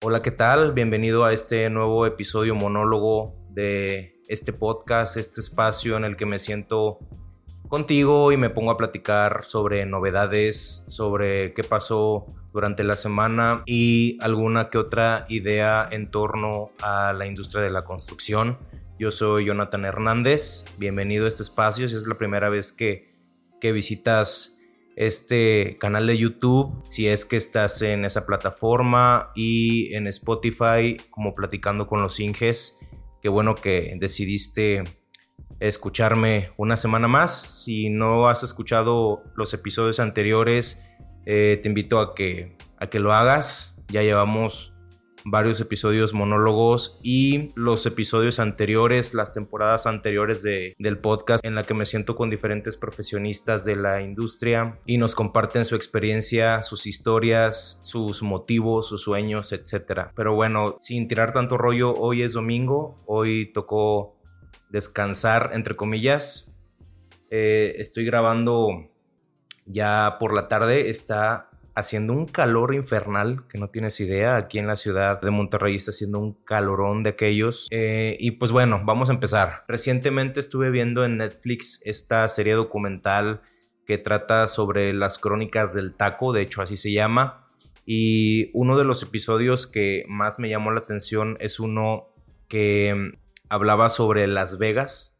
Hola, ¿qué tal? Bienvenido a este nuevo episodio monólogo de este podcast, este espacio en el que me siento contigo y me pongo a platicar sobre novedades, sobre qué pasó durante la semana y alguna que otra idea en torno a la industria de la construcción. Yo soy Jonathan Hernández, bienvenido a este espacio si es la primera vez que, que visitas este canal de YouTube, si es que estás en esa plataforma y en Spotify como platicando con los Inges. Qué bueno que decidiste escucharme una semana más. Si no has escuchado los episodios anteriores, eh, te invito a que, a que lo hagas. Ya llevamos varios episodios monólogos y los episodios anteriores, las temporadas anteriores de, del podcast en la que me siento con diferentes profesionistas de la industria y nos comparten su experiencia, sus historias, sus motivos, sus sueños, etc. Pero bueno, sin tirar tanto rollo, hoy es domingo, hoy tocó descansar, entre comillas. Eh, estoy grabando ya por la tarde, está haciendo un calor infernal que no tienes idea. Aquí en la ciudad de Monterrey está haciendo un calorón de aquellos. Eh, y pues bueno, vamos a empezar. Recientemente estuve viendo en Netflix esta serie documental que trata sobre las crónicas del taco, de hecho así se llama. Y uno de los episodios que más me llamó la atención es uno que hablaba sobre Las Vegas,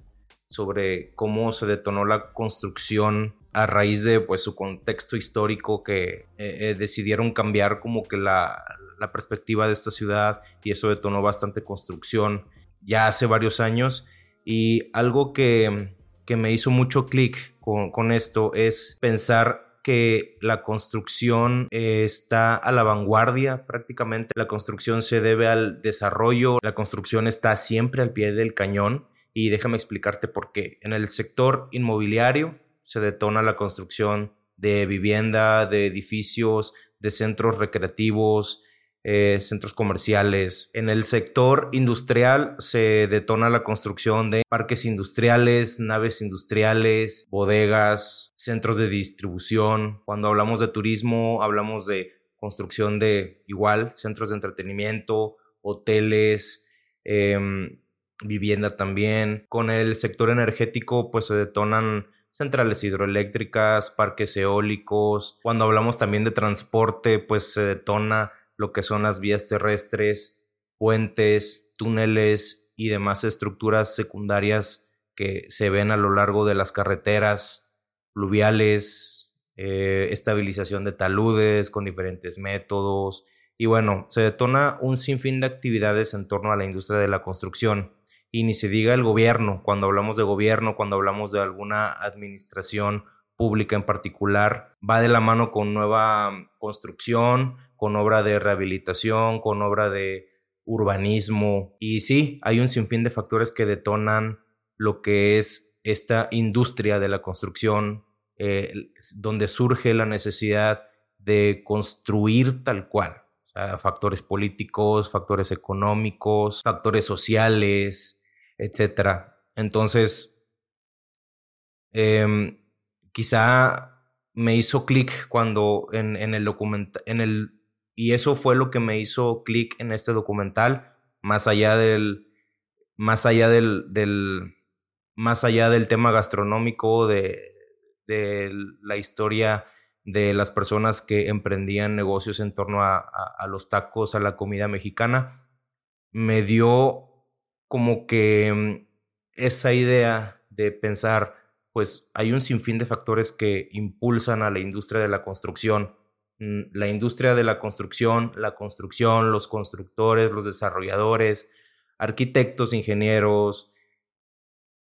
sobre cómo se detonó la construcción a raíz de pues su contexto histórico que eh, eh, decidieron cambiar como que la, perspectiva de esta ciudad y eso detonó bastante construcción ya hace varios años y algo que, me hizo mucho clic con, esto es pensar que la construcción eh, está a la vanguardia prácticamente. La construcción se debe al desarrollo, la construcción está siempre al pie del cañón y déjame explicarte por qué. En el sector inmobiliario se detona la construcción de vivienda, de edificios, de centros recreativos, eh, centros comerciales. En el sector industrial se detona la construcción de parques industriales, naves industriales, bodegas, centros de distribución. Cuando hablamos de turismo, hablamos de construcción de igual, centros de entretenimiento, hoteles, em, vivienda también. Con el sector energético, pues se detonan centrales hidroeléctricas, parques eólicos. Cuando hablamos también de transporte, pues se detona lo que son las vías terrestres, puentes, túneles y demás estructuras secundarias que se ven a lo largo de las carreteras fluviales, eh, estabilización de taludes con diferentes métodos. Y bueno, se detona un sinfín de actividades en torno a la industria de la construcción y ni se diga el gobierno, cuando hablamos de gobierno, cuando hablamos de alguna administración pública en particular, va de la mano con nueva construcción, con obra de rehabilitación, con obra de urbanismo. Y sí, hay un sinfín de factores que detonan lo que es esta industria de la construcción, eh, donde surge la necesidad de construir tal cual. O sea, factores políticos, factores económicos, factores sociales, etcétera. Entonces, em, quizá me hizo clic cuando en, el documental, en el, y eso fue lo que me hizo clic en este documental, más allá del, más allá del, del más allá del tema gastronómico, de, de la historia de las personas que emprendían negocios en torno a, a, los tacos, a la comida mexicana, me dio como que mm, esa idea de pensar, pues hay un sinfín de factores que impulsan a la industria de la construcción. Mm, la industria de la construcción, la construcción, los constructores, los desarrolladores, arquitectos, ingenieros,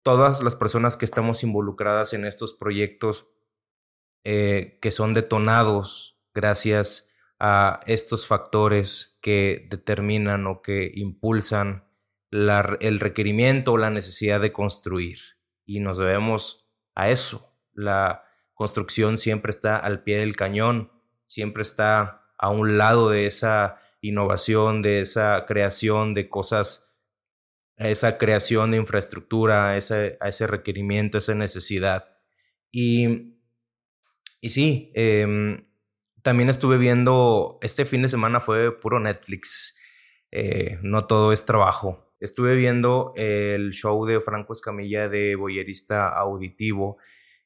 todas las personas que estamos involucradas en estos proyectos eh, que son detonados gracias a estos factores que determinan o que impulsan el requerimiento o la necesidad de construir. Y nos debemos a eso. La construcción siempre está al pie del cañón, siempre está a un lado de esa innovación, de esa creación de cosas, a esa creación de infraestructura, a ese, a ese requerimiento, esa necesidad. Y, y sí, em, También estuve viendo, este fin de semana fue puro Netflix, eh, no todo es trabajo. Estuve viendo el show de Franco Escamilla de Boyerista Auditivo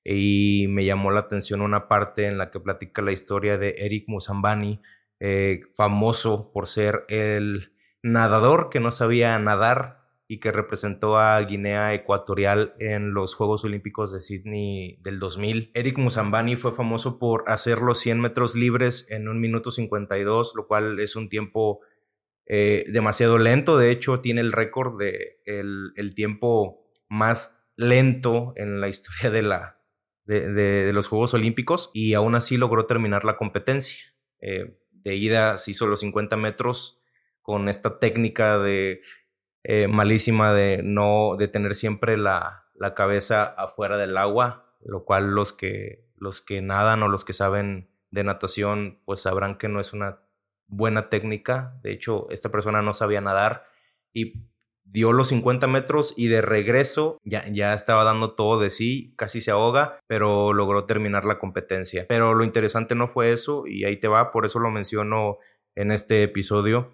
y me llamó la atención una parte en la que platica la historia de Eric Musambani, eh, famoso por ser el nadador que no sabía nadar y que representó a Guinea Ecuatorial en los Juegos Olímpicos de Sydney del 2000. Eric Musambani fue famoso por hacer los 100 metros libres en un minuto 52, lo cual es un tiempo eh, demasiado lento. De hecho, tiene el récord de el, tiempo más lento en la historia de, la, de, los Juegos Olímpicos y aún así logró terminar la competencia. Eh, de ida se hizo los 50 metros con esta técnica de eh, malísima de no de tener siempre la, la, cabeza afuera del agua, lo cual los que los que nadan o los que saben de natación pues sabrán que no es una buena técnica. De hecho, esta persona no sabía nadar y dio los 50 metros y de regreso ya, ya estaba dando todo de sí, casi se ahoga, pero logró terminar la competencia. Pero lo interesante no fue eso y ahí te va, por eso lo menciono en este episodio.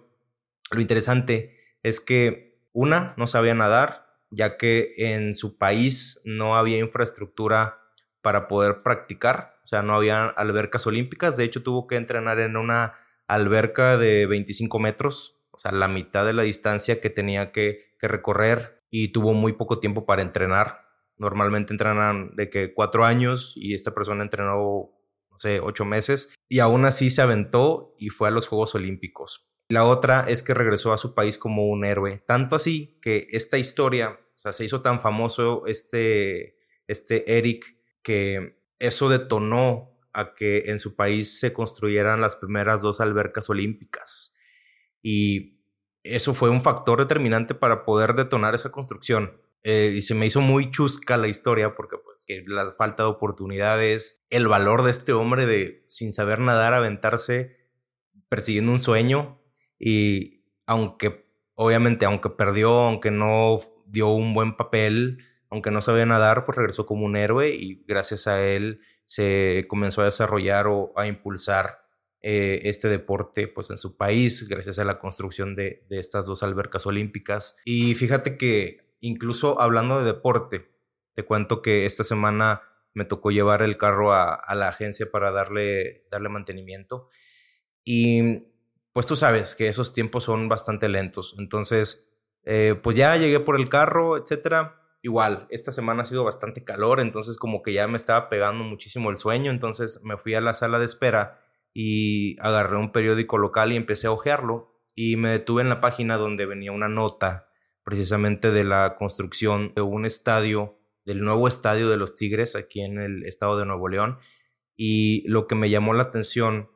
Lo interesante es que una, no sabía nadar, ya que en su país no había infraestructura para poder practicar, o sea, no había albercas olímpicas, de hecho tuvo que entrenar en una alberca de 25 metros, o sea, la mitad de la distancia que tenía que, recorrer y tuvo muy poco tiempo para entrenar. Normalmente entrenan de que cuatro años y esta persona entrenó, no sé, ocho meses y aún así se aventó y fue a los Juegos Olímpicos. La otra es que regresó a su país como un héroe. Tanto así que esta historia, o sea, se hizo tan famoso este, este Eric que eso detonó a que en su país se construyeran las primeras dos albercas olímpicas. Y eso fue un factor determinante para poder detonar esa construcción. Eh, y se me hizo muy chusca la historia porque pues, la falta de oportunidades, el valor de este hombre de sin saber nadar aventarse persiguiendo un sueño y aunque, obviamente, aunque perdió, aunque no dio un buen papel, aunque no sabía nadar, pues regresó como un héroe y gracias a él se comenzó a desarrollar o a impulsar eh, este deporte pues en su país gracias a la construcción de, estas dos albercas olímpicas. Y fíjate que incluso hablando de deporte, te cuento que esta semana me tocó llevar el carro a, a la agencia para darle, darle mantenimiento y pues tú sabes que esos tiempos son bastante lentos. Entonces, eh, pues ya llegué por el carro, etcétera. Igual, esta semana ha sido bastante calor, entonces como que ya me estaba pegando muchísimo el sueño, entonces me fui a la sala de espera y agarré un periódico local y empecé a hojearlo y me detuve en la página donde venía una nota precisamente de la construcción de un estadio, del nuevo estadio de los Tigres aquí en el estado de Nuevo León y lo que me llamó la atención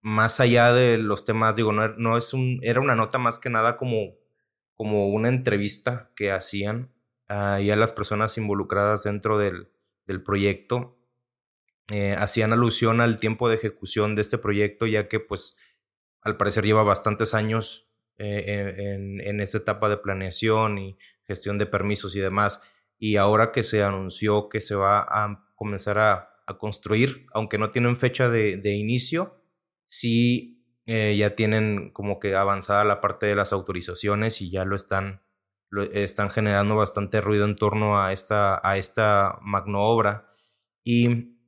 más allá de los temas, digo, no, no, es un, era una nota más que nada como, como una entrevista que hacían ahí a las personas involucradas dentro del, del proyecto. Eh, hacían alusión al tiempo de ejecución de este proyecto, ya que pues al parecer lleva bastantes años eh, en, en, esta etapa de planeación y gestión de permisos y demás. Y ahora que se anunció que se va a comenzar a, a construir, aunque no tienen fecha de, de inicio, sí eh, ya tienen como que avanzada la parte de las autorizaciones y ya lo están, están generando bastante ruido en torno a esta, a esta magno obra. Y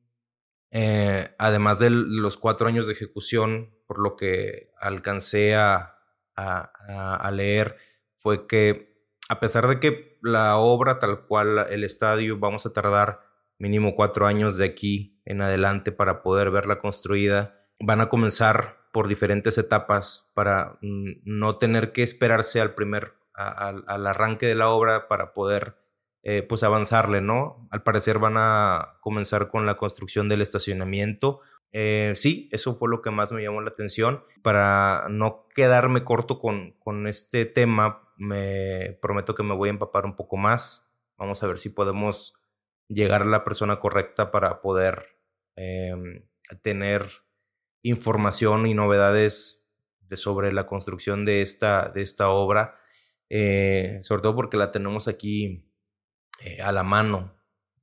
eh, además de los cuatro años de ejecución, por lo que alcancé a, a, leer, fue que a pesar de que la obra tal cual el estadio vamos a tardar mínimo cuatro años de aquí en adelante para poder verla construida, van a comenzar por diferentes etapas para mm, no tener que esperarse al primer, al arranque de la obra para poder eh, pues avanzarle, ¿no? Al parecer van a comenzar con la construcción del estacionamiento. Eh, sí, eso fue lo que más me llamó la atención. Para no quedarme corto con, con este tema, me prometo que me voy a empapar un poco más. Vamos a ver si podemos llegar a la persona correcta para poder em, tener información y novedades de sobre la construcción de esta, de esta obra, eh, sobre todo porque la tenemos aquí eh, a la mano.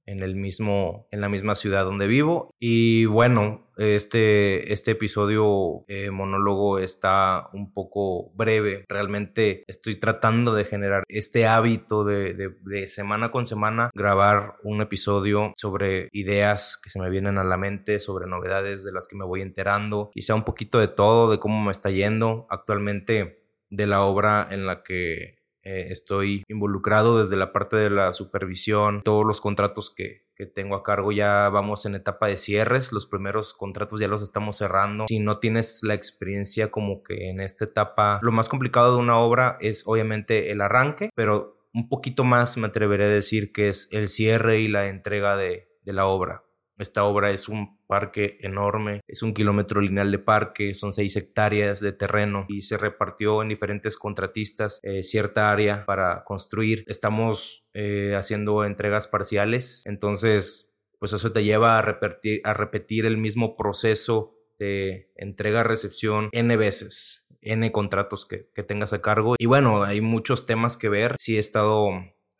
en el mismo, en la misma ciudad donde vivo. Y bueno, este, este episodio eh, monólogo está un poco breve. Realmente estoy tratando de generar este hábito de, de, semana con semana grabar un episodio sobre ideas que se me vienen a la mente, sobre novedades de las que me voy enterando, quizá un poquito de todo, de cómo me está yendo actualmente de la obra en la que eh, estoy involucrado desde la parte de la supervisión, todos los contratos que, que tengo a cargo ya vamos en etapa de cierres, los primeros contratos ya los estamos cerrando. Si no tienes la experiencia como que en esta etapa, lo más complicado de una obra es obviamente el arranque, pero un poquito más me atreveré a decir que es el cierre y la entrega de, de la obra. Esta obra es un parque enorme, es un kilómetro lineal de parque, son seis hectáreas de terreno y se repartió en diferentes contratistas eh, cierta área para construir. Estamos eh, haciendo entregas parciales, entonces pues eso te lleva a repetir, a repetir el mismo proceso de entrega-recepción n veces, n contratos que, que tengas a cargo. Y bueno, hay muchos temas que ver. Sí he estado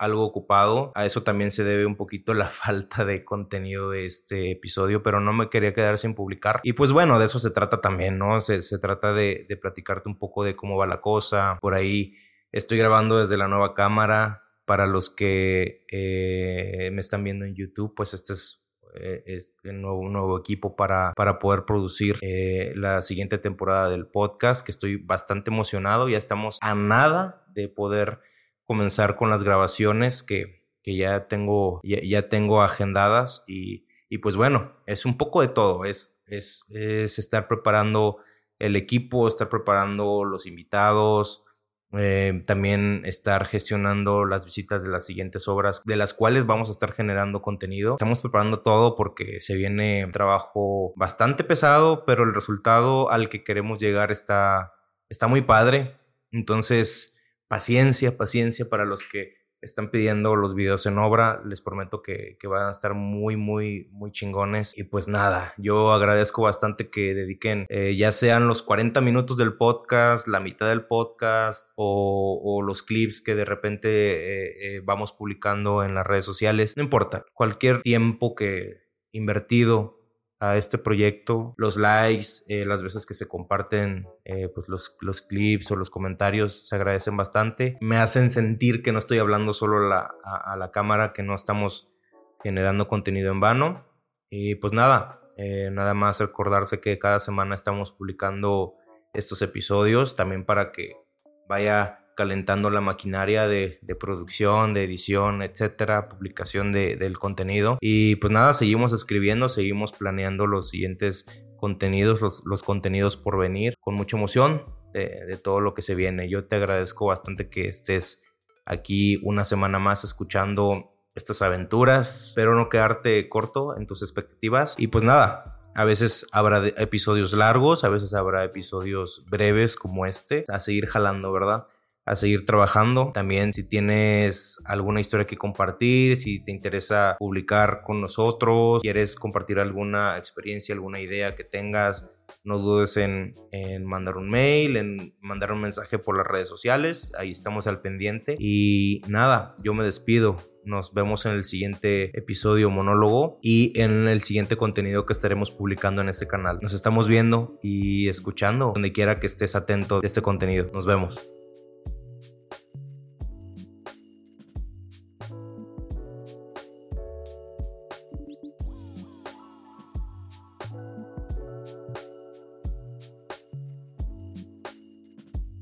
algo ocupado. A eso también se debe un poquito la falta de contenido de este episodio, pero no me quería quedar sin publicar. Y pues bueno, de eso se trata también, ¿no? Se, trata de, platicarte un poco de cómo va la cosa. Por ahí estoy grabando desde la nueva cámara. Para los que eh, me están viendo en YouTube, pues este es eh, es un nuevo, nuevo, equipo para, para poder producir eh, la siguiente temporada del podcast, que estoy bastante emocionado. Ya estamos a nada de poder comenzar con las grabaciones que, que ya, tengo, ya, tengo agendadas y, y, pues bueno, es un poco de todo, es, es, es, estar preparando el equipo, estar preparando los invitados, eh, también estar gestionando las visitas de las siguientes obras de las cuales vamos a estar generando contenido. Estamos preparando todo porque se viene un trabajo bastante pesado, pero el resultado al que queremos llegar está, está muy padre. Entonces, paciencia, paciencia para los que están pidiendo los videos en obra. Les prometo que, van a estar muy, muy, muy chingones. Y pues nada, yo agradezco bastante que dediquen eh, ya sean los 40 minutos del podcast, la mitad del podcast o, los clips que de repente eh, eh, vamos publicando en las redes sociales. No importa, cualquier tiempo que invertido a este proyecto, los likes, eh, las veces que se comparten eh, pues los, los, clips o los comentarios se agradecen bastante. Me hacen sentir que no estoy hablando solo a, la cámara, que no estamos generando contenido en vano. Y pues nada, eh, nada más recordarte que cada semana estamos publicando estos episodios también para que vaya calentando la maquinaria de, producción, de edición, etcétera, publicación de, del contenido. Y pues nada, seguimos escribiendo, seguimos planeando los siguientes contenidos, los, contenidos por venir, con mucha emoción de, de, todo lo que se viene. Yo te agradezco bastante que estés aquí una semana más escuchando estas aventuras. Espero no quedarte corto en tus expectativas. Y pues nada, a veces habrá episodios largos, a veces habrá episodios breves como este, a seguir jalando, ¿verdad? A seguir trabajando. También si tienes alguna historia que compartir, si te interesa publicar con nosotros, quieres compartir alguna experiencia, alguna idea que tengas, no dudes en, mandar un mail, en mandar un mensaje por las redes sociales. Ahí estamos al pendiente. Y nada, yo me despido. Nos vemos en el siguiente episodio monólogo y en el siguiente contenido que estaremos publicando en este canal. Nos estamos viendo y escuchando donde quiera que estés atento de este contenido. Nos vemos.